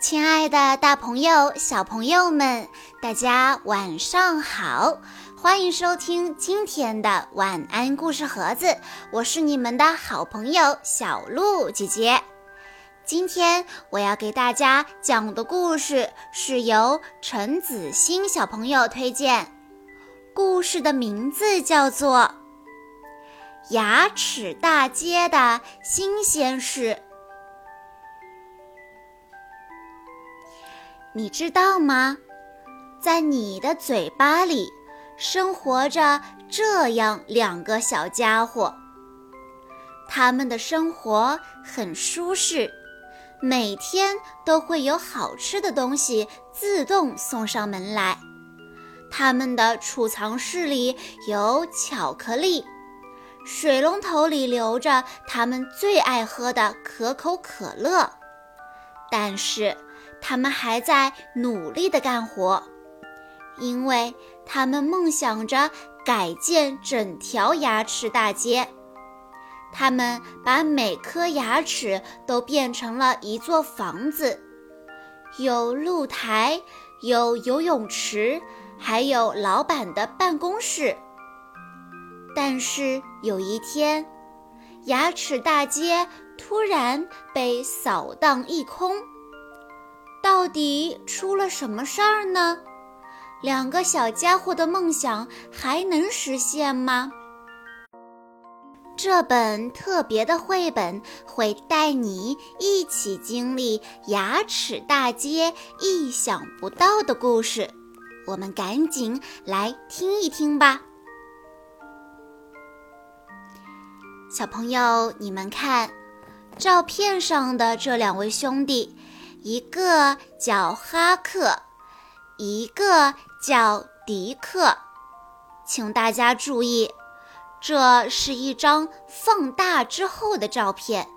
亲爱的，大朋友、小朋友们，大家晚上好！欢迎收听今天的晚安故事盒子，我是你们的好朋友小鹿姐姐。今天我要给大家讲的故事是由陈子欣小朋友推荐，故事的名字叫做《牙齿大街的新鲜事》。你知道吗？在你的嘴巴里生活着这样两个小家伙，他们的生活很舒适，每天都会有好吃的东西自动送上门来。他们的储藏室里有巧克力，水龙头里流着他们最爱喝的可口可乐，但是。他们还在努力地干活，因为他们梦想着改建整条牙齿大街。他们把每颗牙齿都变成了一座房子，有露台，有游泳池，还有老板的办公室。但是有一天，牙齿大街突然被扫荡一空。到底出了什么事儿呢？两个小家伙的梦想还能实现吗？这本特别的绘本会带你一起经历牙齿大街意想不到的故事，我们赶紧来听一听吧。小朋友，你们看，照片上的这两位兄弟。一个叫哈克，一个叫迪克，请大家注意，这是一张放大之后的照片。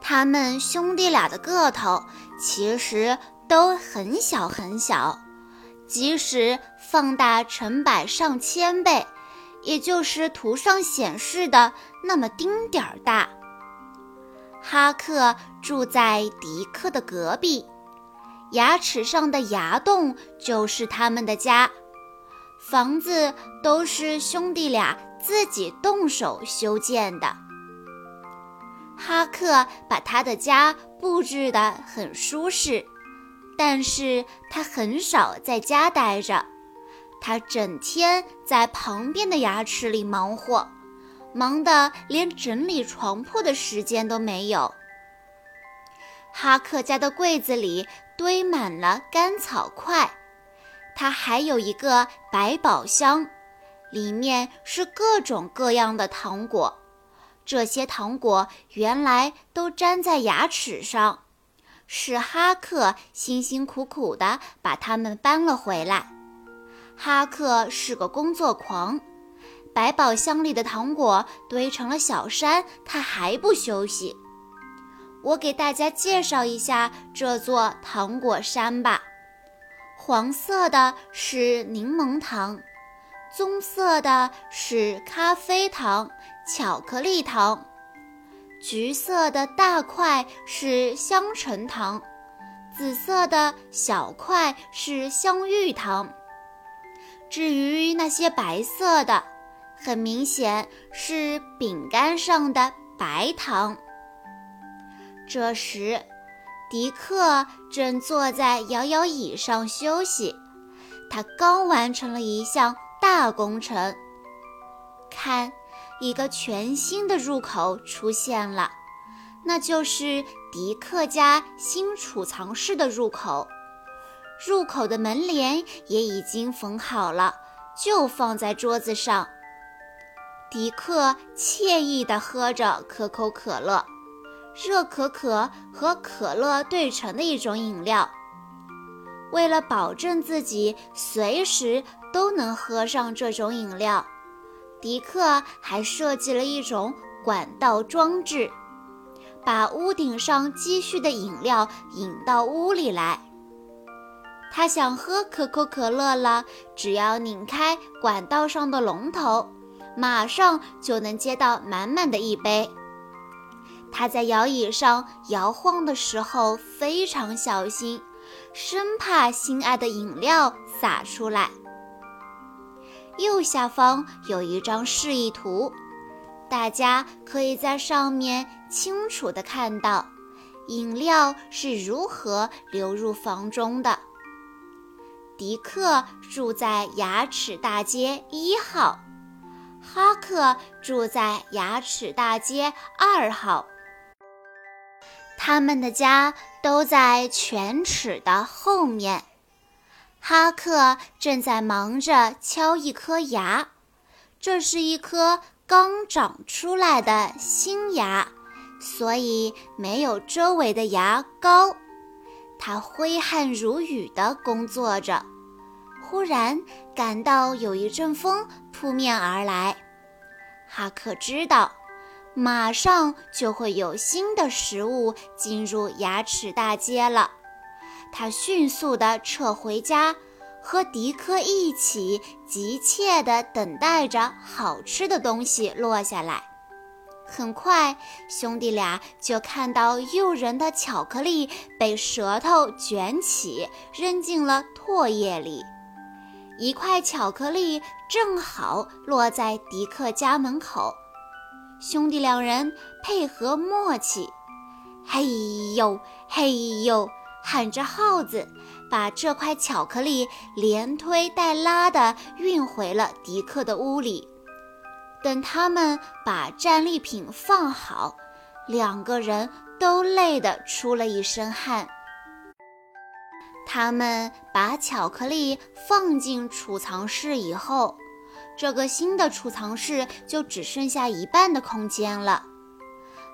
他们兄弟俩的个头其实都很小很小，即使放大成百上千倍，也就是图上显示的那么丁点儿大。哈克住在迪克的隔壁，牙齿上的牙洞就是他们的家。房子都是兄弟俩自己动手修建的。哈克把他的家布置得很舒适，但是他很少在家待着，他整天在旁边的牙齿里忙活。忙得连整理床铺的时间都没有。哈克家的柜子里堆满了干草块，他还有一个百宝箱，里面是各种各样的糖果。这些糖果原来都粘在牙齿上，是哈克辛辛苦苦地把它们搬了回来。哈克是个工作狂。百宝箱里的糖果堆成了小山，他还不休息。我给大家介绍一下这座糖果山吧。黄色的是柠檬糖，棕色的是咖啡糖、巧克力糖，橘色的大块是香橙糖，紫色的小块是香芋糖。至于那些白色的，很明显是饼干上的白糖。这时，迪克正坐在摇摇椅上休息。他刚完成了一项大工程。看，一个全新的入口出现了，那就是迪克家新储藏室的入口。入口的门帘也已经缝好了，就放在桌子上。迪克惬意地喝着可口可乐，热可可和可乐兑成的一种饮料。为了保证自己随时都能喝上这种饮料，迪克还设计了一种管道装置，把屋顶上积蓄的饮料引到屋里来。他想喝可口可乐了，只要拧开管道上的龙头。马上就能接到满满的一杯。他在摇椅上摇晃的时候非常小心，生怕心爱的饮料洒出来。右下方有一张示意图，大家可以在上面清楚地看到饮料是如何流入房中的。迪克住在牙齿大街一号，哈克住在牙齿大街二号。他们的家都在犬齿的后面。哈克正在忙着敲一颗牙，这是一颗刚长出来的新牙，所以没有周围的牙高。他挥汗如雨地工作着，忽然感到有一阵风扑面而来。哈克知道，马上就会有新的食物进入牙齿大街了。他迅速地撤回家，和迪克一起急切地等待着好吃的东西落下来。很快，兄弟俩就看到诱人的巧克力被舌头卷起，扔进了唾液里。一块巧克力正好落在迪克家门口，兄弟两人配合默契，嘿呦嘿呦，喊着号子，把这块巧克力连推带拉地运回了迪克的屋里。等他们把战利品放好，两个人都累得出了一身汗。他们把巧克力放进储藏室以后，这个新的储藏室就只剩下一半的空间了。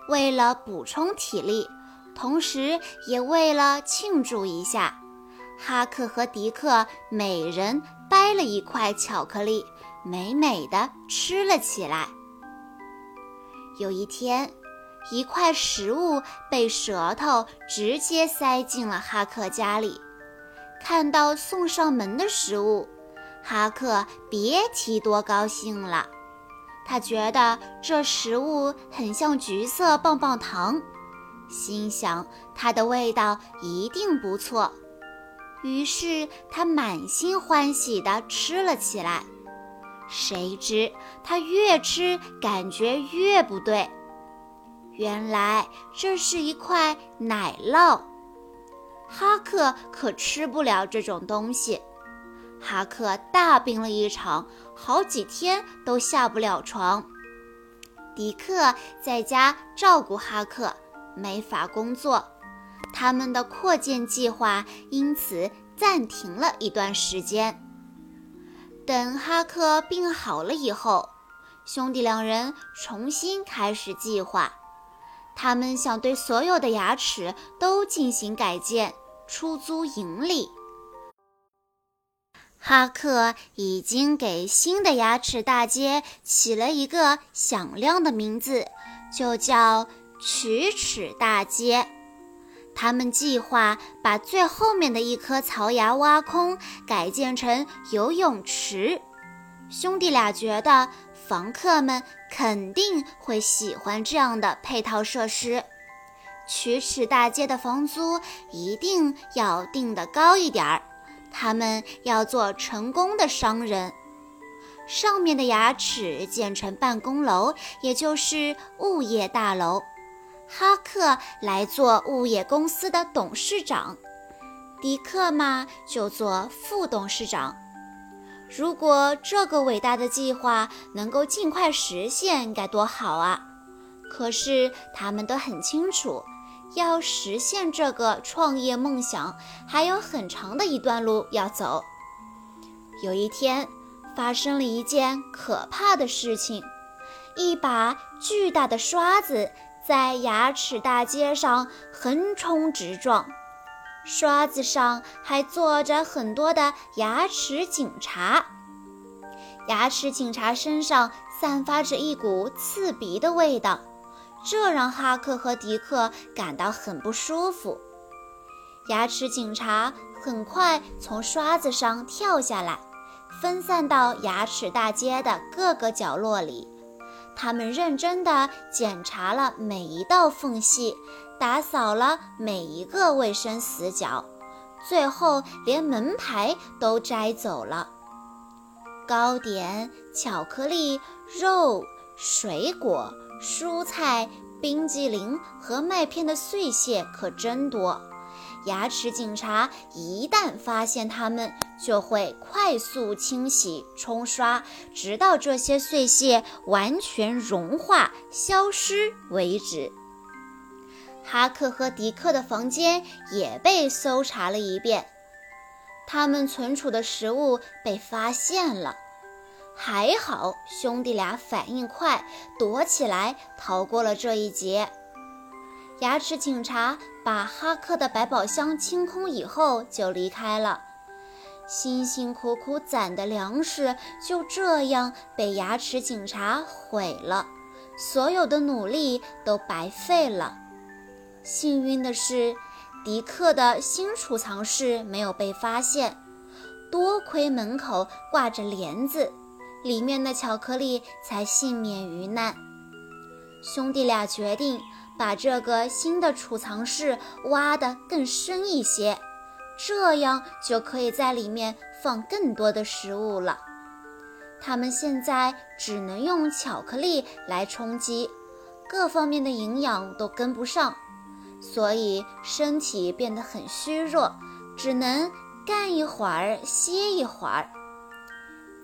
为了补充体力，同时也为了庆祝一下，哈克和迪克每人掰了一块巧克力。美美的吃了起来。有一天，一块食物被舌头直接塞进了哈克家里。看到送上门的食物，哈克别提多高兴了。他觉得这食物很像橘色棒棒糖，心想它的味道一定不错。于是他满心欢喜地吃了起来。谁知他越吃感觉越不对，原来这是一块奶酪。哈克可吃不了这种东西，哈克大病了一场，好几天都下不了床。迪克在家照顾哈克，没法工作，他们的扩建计划因此暂停了一段时间。等哈克病好了以后，兄弟两人重新开始计划。他们想对所有的牙齿都进行改建，出租盈利。哈克已经给新的牙齿大街起了一个响亮的名字，就叫龋齿大街。他们计划把最后面的一颗槽牙挖空，改建成游泳池。兄弟俩觉得房客们肯定会喜欢这样的配套设施。龋齿大街的房租一定要定得高一点儿，他们要做成功的商人。上面的牙齿建成办公楼，也就是物业大楼。哈克来做物业公司的董事长，迪克嘛就做副董事长。如果这个伟大的计划能够尽快实现，该多好啊！可是他们都很清楚，要实现这个创业梦想，还有很长的一段路要走。有一天，发生了一件可怕的事情：一把巨大的刷子。在牙齿大街上横冲直撞，刷子上还坐着很多的牙齿警察。牙齿警察身上散发着一股刺鼻的味道，这让哈克和迪克感到很不舒服。牙齿警察很快从刷子上跳下来，分散到牙齿大街的各个角落里。他们认真地检查了每一道缝隙，打扫了每一个卫生死角，最后连门牌都摘走了。糕点、巧克力、肉、水果、蔬菜、冰激凌和麦片的碎屑可真多。牙齿警察一旦发现它们，就会快速清洗、冲刷，直到这些碎屑完全融化、消失为止。哈克和迪克的房间也被搜查了一遍，他们存储的食物被发现了。还好兄弟俩反应快，躲起来逃过了这一劫。牙齿警察把哈克的百宝箱清空以后就离开了，辛辛苦苦攒的粮食就这样被牙齿警察毁了，所有的努力都白费了。幸运的是，迪克的新储藏室没有被发现，多亏门口挂着帘子，里面的巧克力才幸免于难。兄弟俩决定。把这个新的储藏室挖得更深一些，这样就可以在里面放更多的食物了。他们现在只能用巧克力来充饥，各方面的营养都跟不上，所以身体变得很虚弱，只能干一会儿歇一会儿。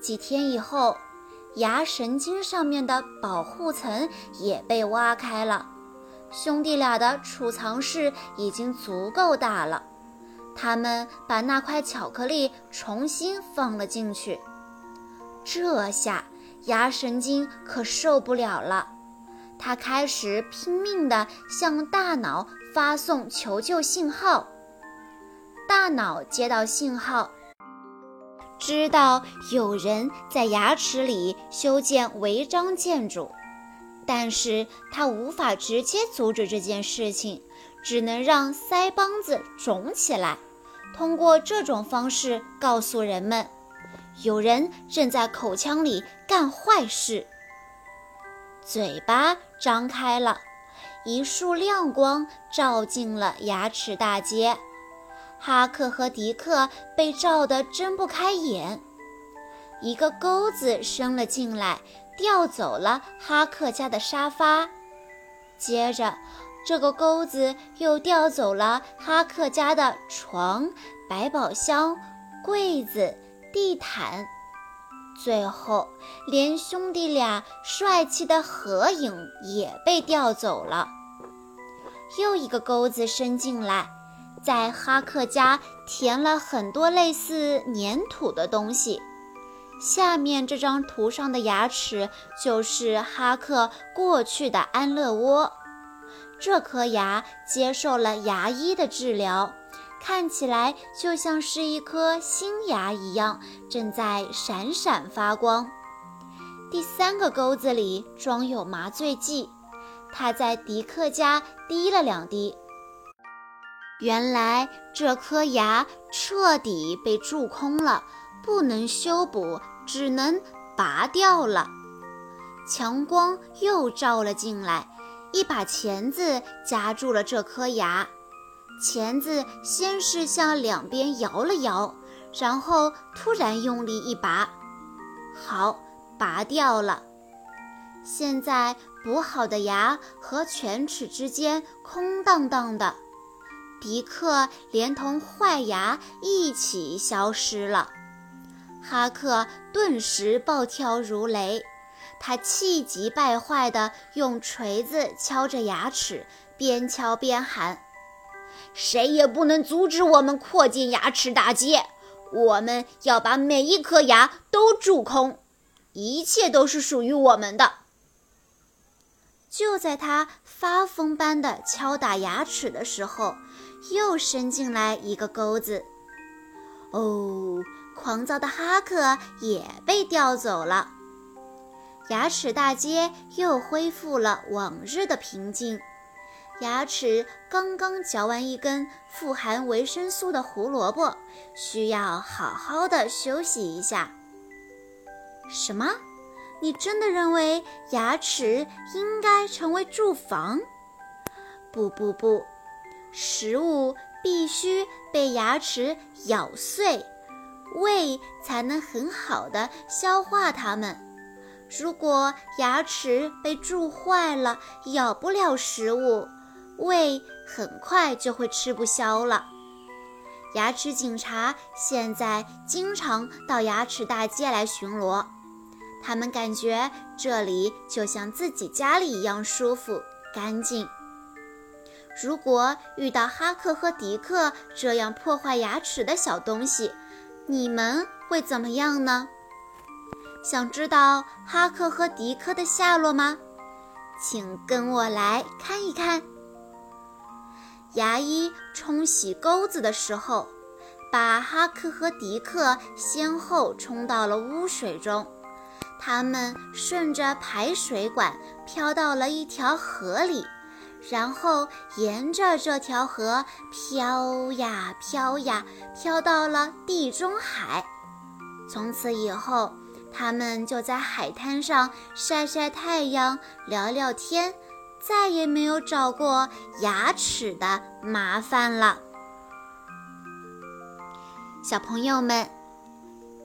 几天以后，牙神经上面的保护层也被挖开了。兄弟俩的储藏室已经足够大了，他们把那块巧克力重新放了进去。这下牙神经可受不了了，他开始拼命地向大脑发送求救信号。大脑接到信号，知道有人在牙齿里修建违章建筑。但是他无法直接阻止这件事情，只能让腮帮子肿起来，通过这种方式告诉人们，有人正在口腔里干坏事。嘴巴张开了，一束亮光照进了牙齿大街，哈克和迪克被照得睁不开眼，一个钩子伸了进来。调走了哈克家的沙发，接着，这个钩子又调走了哈克家的床、百宝箱、柜子、地毯，最后连兄弟俩帅气的合影也被调走了。又一个钩子伸进来，在哈克家填了很多类似粘土的东西。下面这张图上的牙齿就是哈克过去的安乐窝。这颗牙接受了牙医的治疗，看起来就像是一颗新牙一样，正在闪闪发光。第三个钩子里装有麻醉剂，他在迪克家滴了两滴。原来这颗牙彻底被蛀空了，不能修补。只能拔掉了。强光又照了进来，一把钳子夹住了这颗牙。钳子先是向两边摇了摇，然后突然用力一拔，好，拔掉了。现在补好的牙和犬齿之间空荡荡的，迪克连同坏牙一起消失了。哈克顿时暴跳如雷，他气急败坏地用锤子敲着牙齿，边敲边喊：“谁也不能阻止我们扩建牙齿大街！我们要把每一颗牙都蛀空，一切都是属于我们的！”就在他发疯般的敲打牙齿的时候，又伸进来一个钩子。哦。狂躁的哈克也被调走了，牙齿大街又恢复了往日的平静。牙齿刚刚嚼完一根富含维生素的胡萝卜，需要好好的休息一下。什么？你真的认为牙齿应该成为住房？不不不，食物必须被牙齿咬碎，胃才能很好的消化它们。如果牙齿被蛀坏了，咬不了食物，胃很快就会吃不消了。牙齿警察现在经常到牙齿大街来巡逻。他们感觉这里就像自己家里一样舒服、干净。如果遇到哈克和迪克这样破坏牙齿的小东西，你们会怎么样呢？想知道哈克和迪克的下落吗？请跟我来看一看。牙医冲洗钩子的时候，把哈克和迪克先后冲到了污水中。他们顺着排水管飘到了一条河里，然后沿着这条河飘呀飘呀，飘到了地中海。从此以后，他们就在海滩上晒晒太阳、聊聊天，再也没有找过牙齿的麻烦了。小朋友们。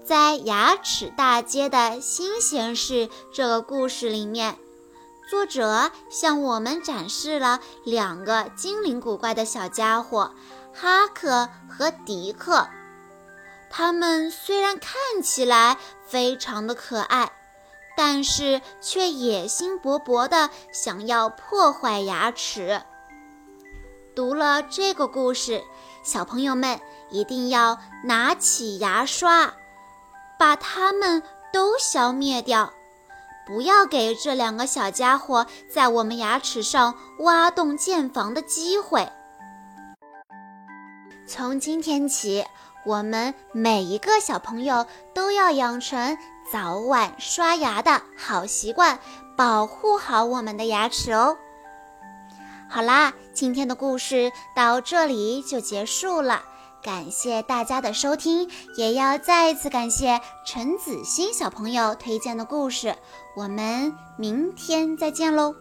在牙齿大街的新鲜事这个故事里面，作者向我们展示了两个精灵古怪的小家伙哈克和迪克。他们虽然看起来非常的可爱，但是却野心勃勃地想要破坏牙齿。读了这个故事，小朋友们一定要拿起牙刷。把它们都消灭掉，不要给这两个小家伙在我们牙齿上挖洞建房的机会。从今天起，我们每一个小朋友都要养成早晚刷牙的好习惯，保护好我们的牙齿哦。好啦，今天的故事到这里就结束了。感谢大家的收听，也要再次感谢陈子欣小朋友推荐的故事。我们明天再见喽！